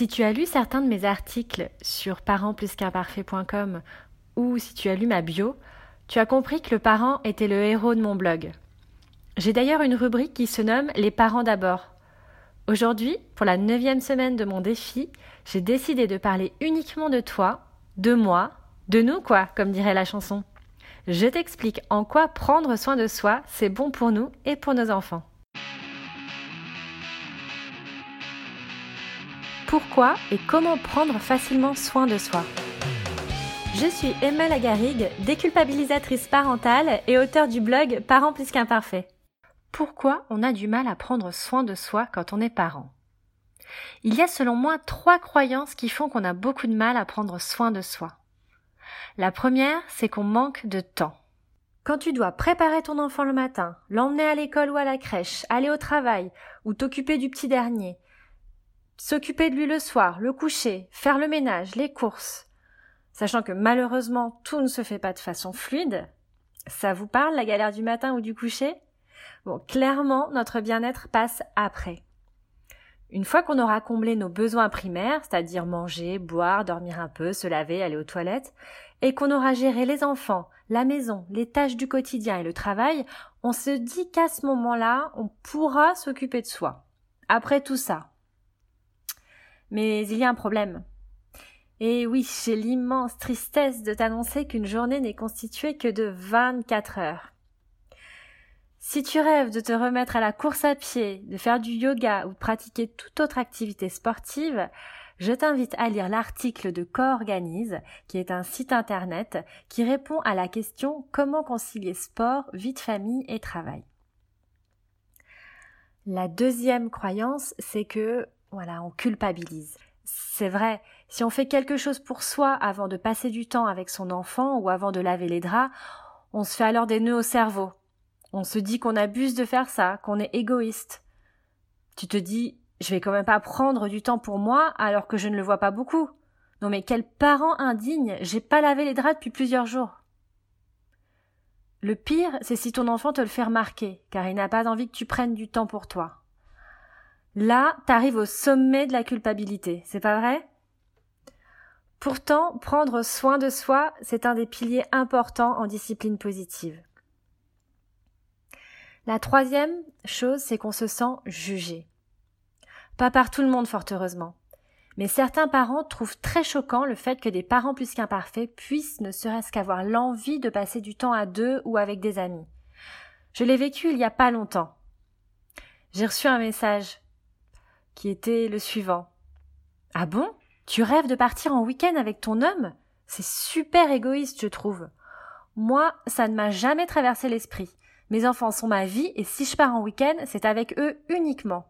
Si tu as lu certains de mes articles sur parentsplusqu'imparfait.com ou si tu as lu ma bio, tu as compris que le parent était le héros de mon blog. J'ai d'ailleurs une rubrique qui se nomme Les parents d'abord. Aujourd'hui, pour la neuvième semaine de mon défi, j'ai décidé de parler uniquement de toi, de moi, de nous quoi, comme dirait la chanson. Je t'explique en quoi prendre soin de soi, c'est bon pour nous et pour nos enfants. Pourquoi et comment prendre facilement soin de soi. Je suis Emma Lagarigue, déculpabilisatrice parentale et auteure du blog Parents plus qu'imparfaits. Pourquoi on a du mal à prendre soin de soi quand on est parent? Il y a selon moi trois croyances qui font qu'on a beaucoup de mal à prendre soin de soi. La première, c'est qu'on manque de temps. Quand tu dois préparer ton enfant le matin, l'emmener à l'école ou à la crèche, aller au travail, ou t'occuper du petit dernier, s'occuper de lui le soir, le coucher, faire le ménage, les courses. Sachant que malheureusement tout ne se fait pas de façon fluide. Ça vous parle la galère du matin ou du coucher? Bon, clairement, notre bien-être passe après. Une fois qu'on aura comblé nos besoins primaires, c'est-à-dire manger, boire, dormir un peu, se laver, aller aux toilettes, et qu'on aura géré les enfants, la maison, les tâches du quotidien et le travail, on se dit qu'à ce moment-là, on pourra s'occuper de soi. Après tout ça, mais il y a un problème. Et oui, j'ai l'immense tristesse de t'annoncer qu'une journée n'est constituée que de 24 heures. Si tu rêves de te remettre à la course à pied, de faire du yoga ou pratiquer toute autre activité sportive, je t'invite à lire l'article de Co-Organise, qui est un site internet qui répond à la question comment concilier sport, vie de famille et travail? La deuxième croyance, c'est que voilà, on culpabilise. C'est vrai, si on fait quelque chose pour soi avant de passer du temps avec son enfant ou avant de laver les draps, on se fait alors des nœuds au cerveau. On se dit qu'on abuse de faire ça, qu'on est égoïste. Tu te dis, je vais quand même pas prendre du temps pour moi alors que je ne le vois pas beaucoup. Non mais quel parent indigne, j'ai pas lavé les draps depuis plusieurs jours. Le pire, c'est si ton enfant te le fait remarquer, car il n'a pas envie que tu prennes du temps pour toi. Là, t'arrives au sommet de la culpabilité, c'est pas vrai? Pourtant, prendre soin de soi, c'est un des piliers importants en discipline positive. La troisième chose, c'est qu'on se sent jugé. Pas par tout le monde, fort heureusement. Mais certains parents trouvent très choquant le fait que des parents plus qu'imparfaits puissent ne serait-ce qu'avoir l'envie de passer du temps à deux ou avec des amis. Je l'ai vécu il y a pas longtemps. J'ai reçu un message qui était le suivant. Ah bon? Tu rêves de partir en week-end avec ton homme? C'est super égoïste, je trouve. Moi, ça ne m'a jamais traversé l'esprit. Mes enfants sont ma vie et si je pars en week-end, c'est avec eux uniquement.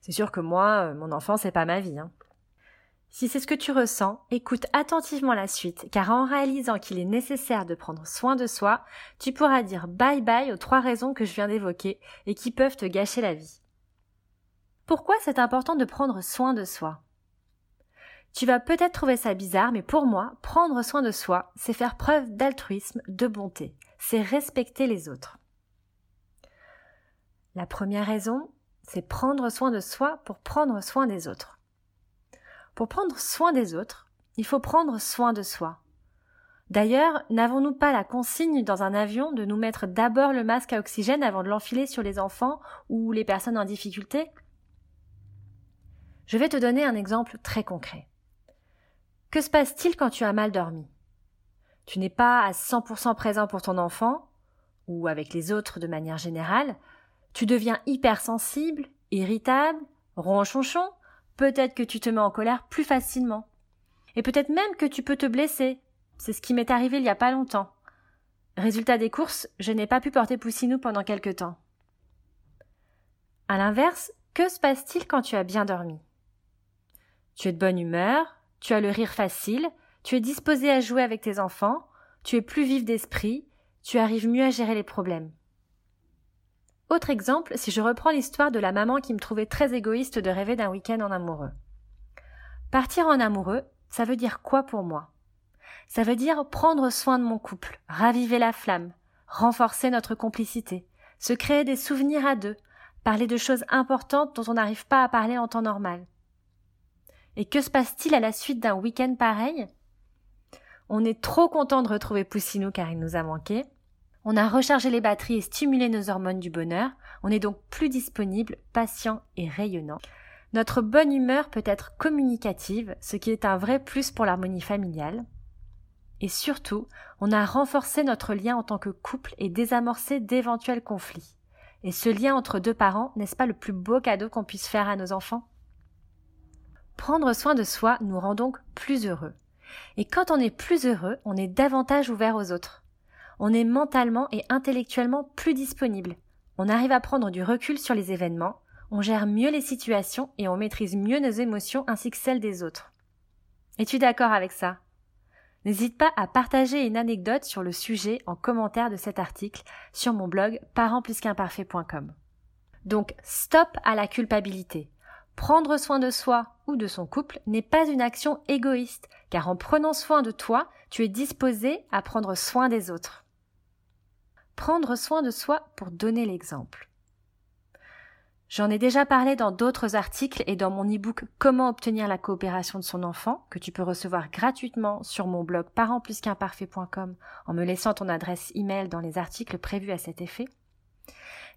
C'est sûr que moi, euh, mon enfant, c'est pas ma vie. Hein. Si c'est ce que tu ressens, écoute attentivement la suite, car en réalisant qu'il est nécessaire de prendre soin de soi, tu pourras dire bye bye aux trois raisons que je viens d'évoquer et qui peuvent te gâcher la vie. Pourquoi c'est important de prendre soin de soi? Tu vas peut-être trouver ça bizarre, mais pour moi, prendre soin de soi, c'est faire preuve d'altruisme, de bonté, c'est respecter les autres. La première raison, c'est prendre soin de soi pour prendre soin des autres. Pour prendre soin des autres, il faut prendre soin de soi. D'ailleurs, n'avons-nous pas la consigne dans un avion de nous mettre d'abord le masque à oxygène avant de l'enfiler sur les enfants ou les personnes en difficulté? Je vais te donner un exemple très concret. Que se passe-t-il quand tu as mal dormi? Tu n'es pas à 100% présent pour ton enfant, ou avec les autres de manière générale, tu deviens hypersensible, irritable, ronchonchon, peut-être que tu te mets en colère plus facilement. Et peut-être même que tu peux te blesser. C'est ce qui m'est arrivé il n'y a pas longtemps. Résultat des courses, je n'ai pas pu porter Poussinou pendant quelque temps. À l'inverse, que se passe-t-il quand tu as bien dormi? Tu es de bonne humeur, tu as le rire facile, tu es disposé à jouer avec tes enfants, tu es plus vif d'esprit, tu arrives mieux à gérer les problèmes. Autre exemple, si je reprends l'histoire de la maman qui me trouvait très égoïste de rêver d'un week-end en amoureux. Partir en amoureux, ça veut dire quoi pour moi? Ça veut dire prendre soin de mon couple, raviver la flamme, renforcer notre complicité, se créer des souvenirs à deux, parler de choses importantes dont on n'arrive pas à parler en temps normal. Et que se passe-t-il à la suite d'un week-end pareil? On est trop content de retrouver Poussinou car il nous a manqué. On a rechargé les batteries et stimulé nos hormones du bonheur. On est donc plus disponible, patient et rayonnant. Notre bonne humeur peut être communicative, ce qui est un vrai plus pour l'harmonie familiale. Et surtout, on a renforcé notre lien en tant que couple et désamorcé d'éventuels conflits. Et ce lien entre deux parents, n'est-ce pas le plus beau cadeau qu'on puisse faire à nos enfants? Prendre soin de soi nous rend donc plus heureux. Et quand on est plus heureux, on est davantage ouvert aux autres. On est mentalement et intellectuellement plus disponible. On arrive à prendre du recul sur les événements, on gère mieux les situations et on maîtrise mieux nos émotions ainsi que celles des autres. Es-tu d'accord avec ça? N'hésite pas à partager une anecdote sur le sujet en commentaire de cet article sur mon blog parentsplusqu'imparfait.com. Donc, stop à la culpabilité. Prendre soin de soi ou de son couple n'est pas une action égoïste, car en prenant soin de toi, tu es disposé à prendre soin des autres. Prendre soin de soi pour donner l'exemple. J'en ai déjà parlé dans d'autres articles et dans mon e-book Comment obtenir la coopération de son enfant, que tu peux recevoir gratuitement sur mon blog parentplusqu'imparfait.com en me laissant ton adresse email dans les articles prévus à cet effet.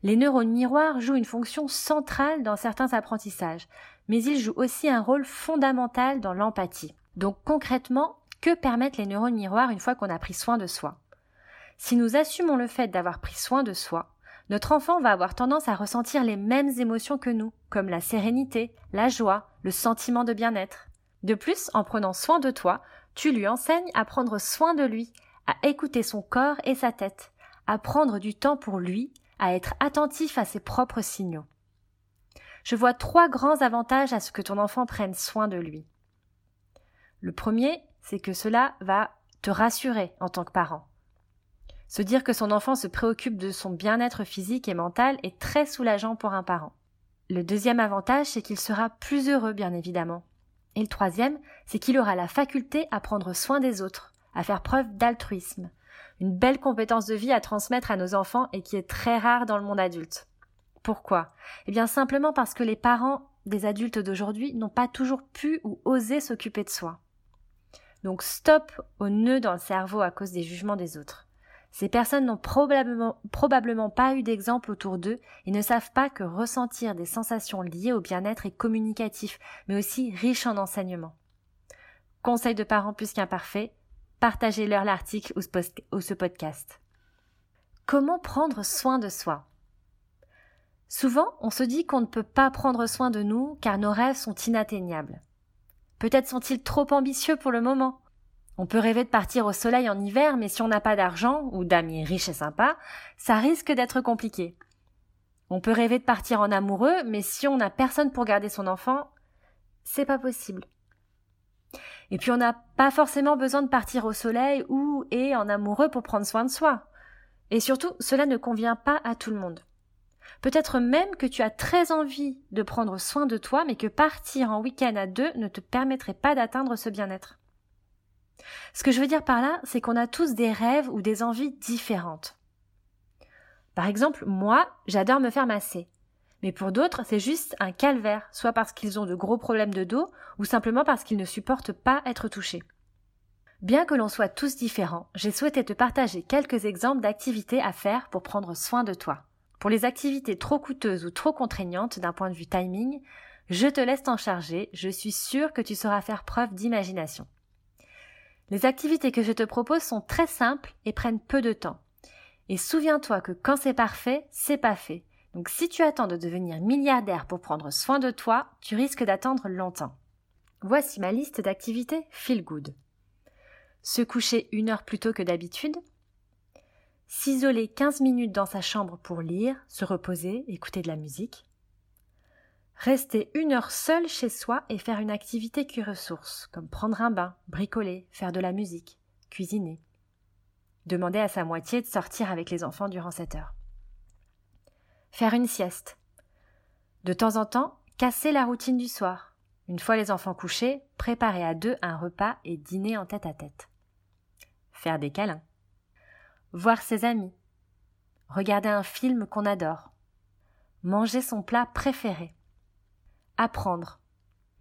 Les neurones miroirs jouent une fonction centrale dans certains apprentissages, mais ils jouent aussi un rôle fondamental dans l'empathie. Donc concrètement, que permettent les neurones miroirs une fois qu'on a pris soin de soi? Si nous assumons le fait d'avoir pris soin de soi, notre enfant va avoir tendance à ressentir les mêmes émotions que nous, comme la sérénité, la joie, le sentiment de bien-être. De plus, en prenant soin de toi, tu lui enseignes à prendre soin de lui, à écouter son corps et sa tête, à prendre du temps pour lui, à être attentif à ses propres signaux. Je vois trois grands avantages à ce que ton enfant prenne soin de lui. Le premier, c'est que cela va te rassurer en tant que parent. Se dire que son enfant se préoccupe de son bien-être physique et mental est très soulageant pour un parent. Le deuxième avantage, c'est qu'il sera plus heureux, bien évidemment. Et le troisième, c'est qu'il aura la faculté à prendre soin des autres, à faire preuve d'altruisme. Une belle compétence de vie à transmettre à nos enfants et qui est très rare dans le monde adulte. Pourquoi? Eh bien simplement parce que les parents des adultes d'aujourd'hui n'ont pas toujours pu ou osé s'occuper de soi. Donc stop au nœud dans le cerveau à cause des jugements des autres. Ces personnes n'ont probablement, probablement pas eu d'exemple autour d'eux et ne savent pas que ressentir des sensations liées au bien-être est communicatif, mais aussi riche en enseignements. Conseil de parents plus qu'imparfaits, partagez-leur l'article ou ce podcast. Comment prendre soin de soi? Souvent, on se dit qu'on ne peut pas prendre soin de nous car nos rêves sont inatteignables. Peut-être sont-ils trop ambitieux pour le moment on peut rêver de partir au soleil en hiver, mais si on n'a pas d'argent ou d'amis riches et sympas, ça risque d'être compliqué. On peut rêver de partir en amoureux, mais si on n'a personne pour garder son enfant, c'est pas possible. Et puis on n'a pas forcément besoin de partir au soleil ou et en amoureux pour prendre soin de soi. Et surtout, cela ne convient pas à tout le monde. Peut-être même que tu as très envie de prendre soin de toi, mais que partir en week-end à deux ne te permettrait pas d'atteindre ce bien-être. Ce que je veux dire par là, c'est qu'on a tous des rêves ou des envies différentes. Par exemple, moi, j'adore me faire masser. Mais pour d'autres, c'est juste un calvaire, soit parce qu'ils ont de gros problèmes de dos, ou simplement parce qu'ils ne supportent pas être touchés. Bien que l'on soit tous différents, j'ai souhaité te partager quelques exemples d'activités à faire pour prendre soin de toi. Pour les activités trop coûteuses ou trop contraignantes d'un point de vue timing, je te laisse t'en charger, je suis sûre que tu sauras faire preuve d'imagination. Les activités que je te propose sont très simples et prennent peu de temps. Et souviens-toi que quand c'est parfait, c'est pas fait. Donc si tu attends de devenir milliardaire pour prendre soin de toi, tu risques d'attendre longtemps. Voici ma liste d'activités feel good. Se coucher une heure plus tôt que d'habitude. S'isoler 15 minutes dans sa chambre pour lire, se reposer, écouter de la musique. Rester une heure seul chez soi et faire une activité qui ressource, comme prendre un bain, bricoler, faire de la musique, cuisiner. Demander à sa moitié de sortir avec les enfants durant cette heure. Faire une sieste. De temps en temps, casser la routine du soir. Une fois les enfants couchés, préparer à deux un repas et dîner en tête à tête. Faire des câlins. Voir ses amis. Regarder un film qu'on adore. Manger son plat préféré apprendre,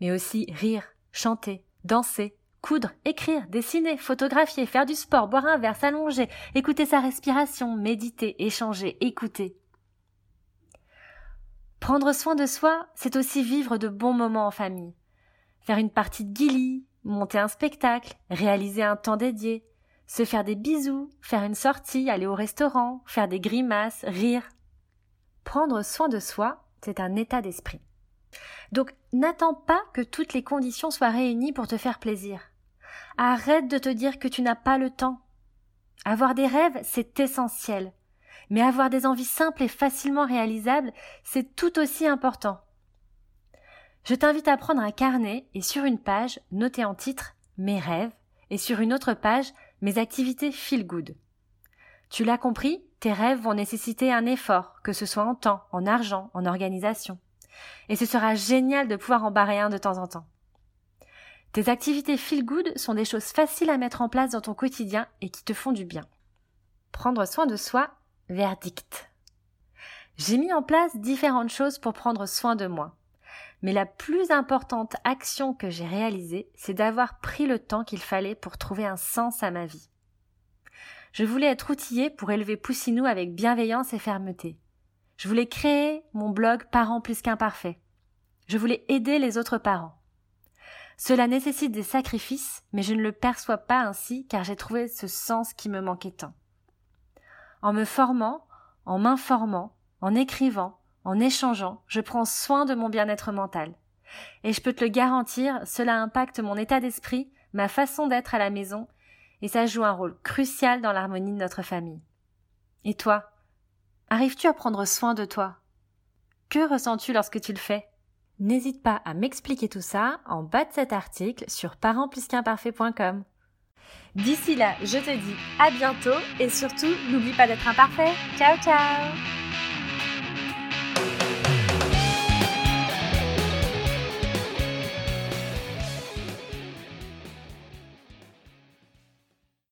mais aussi rire, chanter, danser, coudre, écrire, dessiner, photographier, faire du sport, boire un verre, s'allonger, écouter sa respiration, méditer, échanger, écouter. Prendre soin de soi, c'est aussi vivre de bons moments en famille. Faire une partie de guilly, monter un spectacle, réaliser un temps dédié, se faire des bisous, faire une sortie, aller au restaurant, faire des grimaces, rire. Prendre soin de soi, c'est un état d'esprit. Donc n'attends pas que toutes les conditions soient réunies pour te faire plaisir. Arrête de te dire que tu n'as pas le temps. Avoir des rêves, c'est essentiel. Mais avoir des envies simples et facilement réalisables, c'est tout aussi important. Je t'invite à prendre un carnet et sur une page, noter en titre mes rêves et sur une autre page mes activités feel good. Tu l'as compris, tes rêves vont nécessiter un effort, que ce soit en temps, en argent, en organisation. Et ce sera génial de pouvoir en barrer un de temps en temps. Tes activités feel good sont des choses faciles à mettre en place dans ton quotidien et qui te font du bien. Prendre soin de soi, verdict. J'ai mis en place différentes choses pour prendre soin de moi. Mais la plus importante action que j'ai réalisée, c'est d'avoir pris le temps qu'il fallait pour trouver un sens à ma vie. Je voulais être outillée pour élever Poussinou avec bienveillance et fermeté. Je voulais créer mon blog Parents plus qu'imparfaits. Je voulais aider les autres parents. Cela nécessite des sacrifices, mais je ne le perçois pas ainsi car j'ai trouvé ce sens qui me manquait tant. En me formant, en m'informant, en écrivant, en échangeant, je prends soin de mon bien-être mental. Et je peux te le garantir, cela impacte mon état d'esprit, ma façon d'être à la maison, et ça joue un rôle crucial dans l'harmonie de notre famille. Et toi Arrives-tu à prendre soin de toi? Que ressens-tu lorsque tu le fais? N'hésite pas à m'expliquer tout ça en bas de cet article sur parentsplusqu'imparfait.com. D'ici là, je te dis à bientôt et surtout, n'oublie pas d'être imparfait. Ciao ciao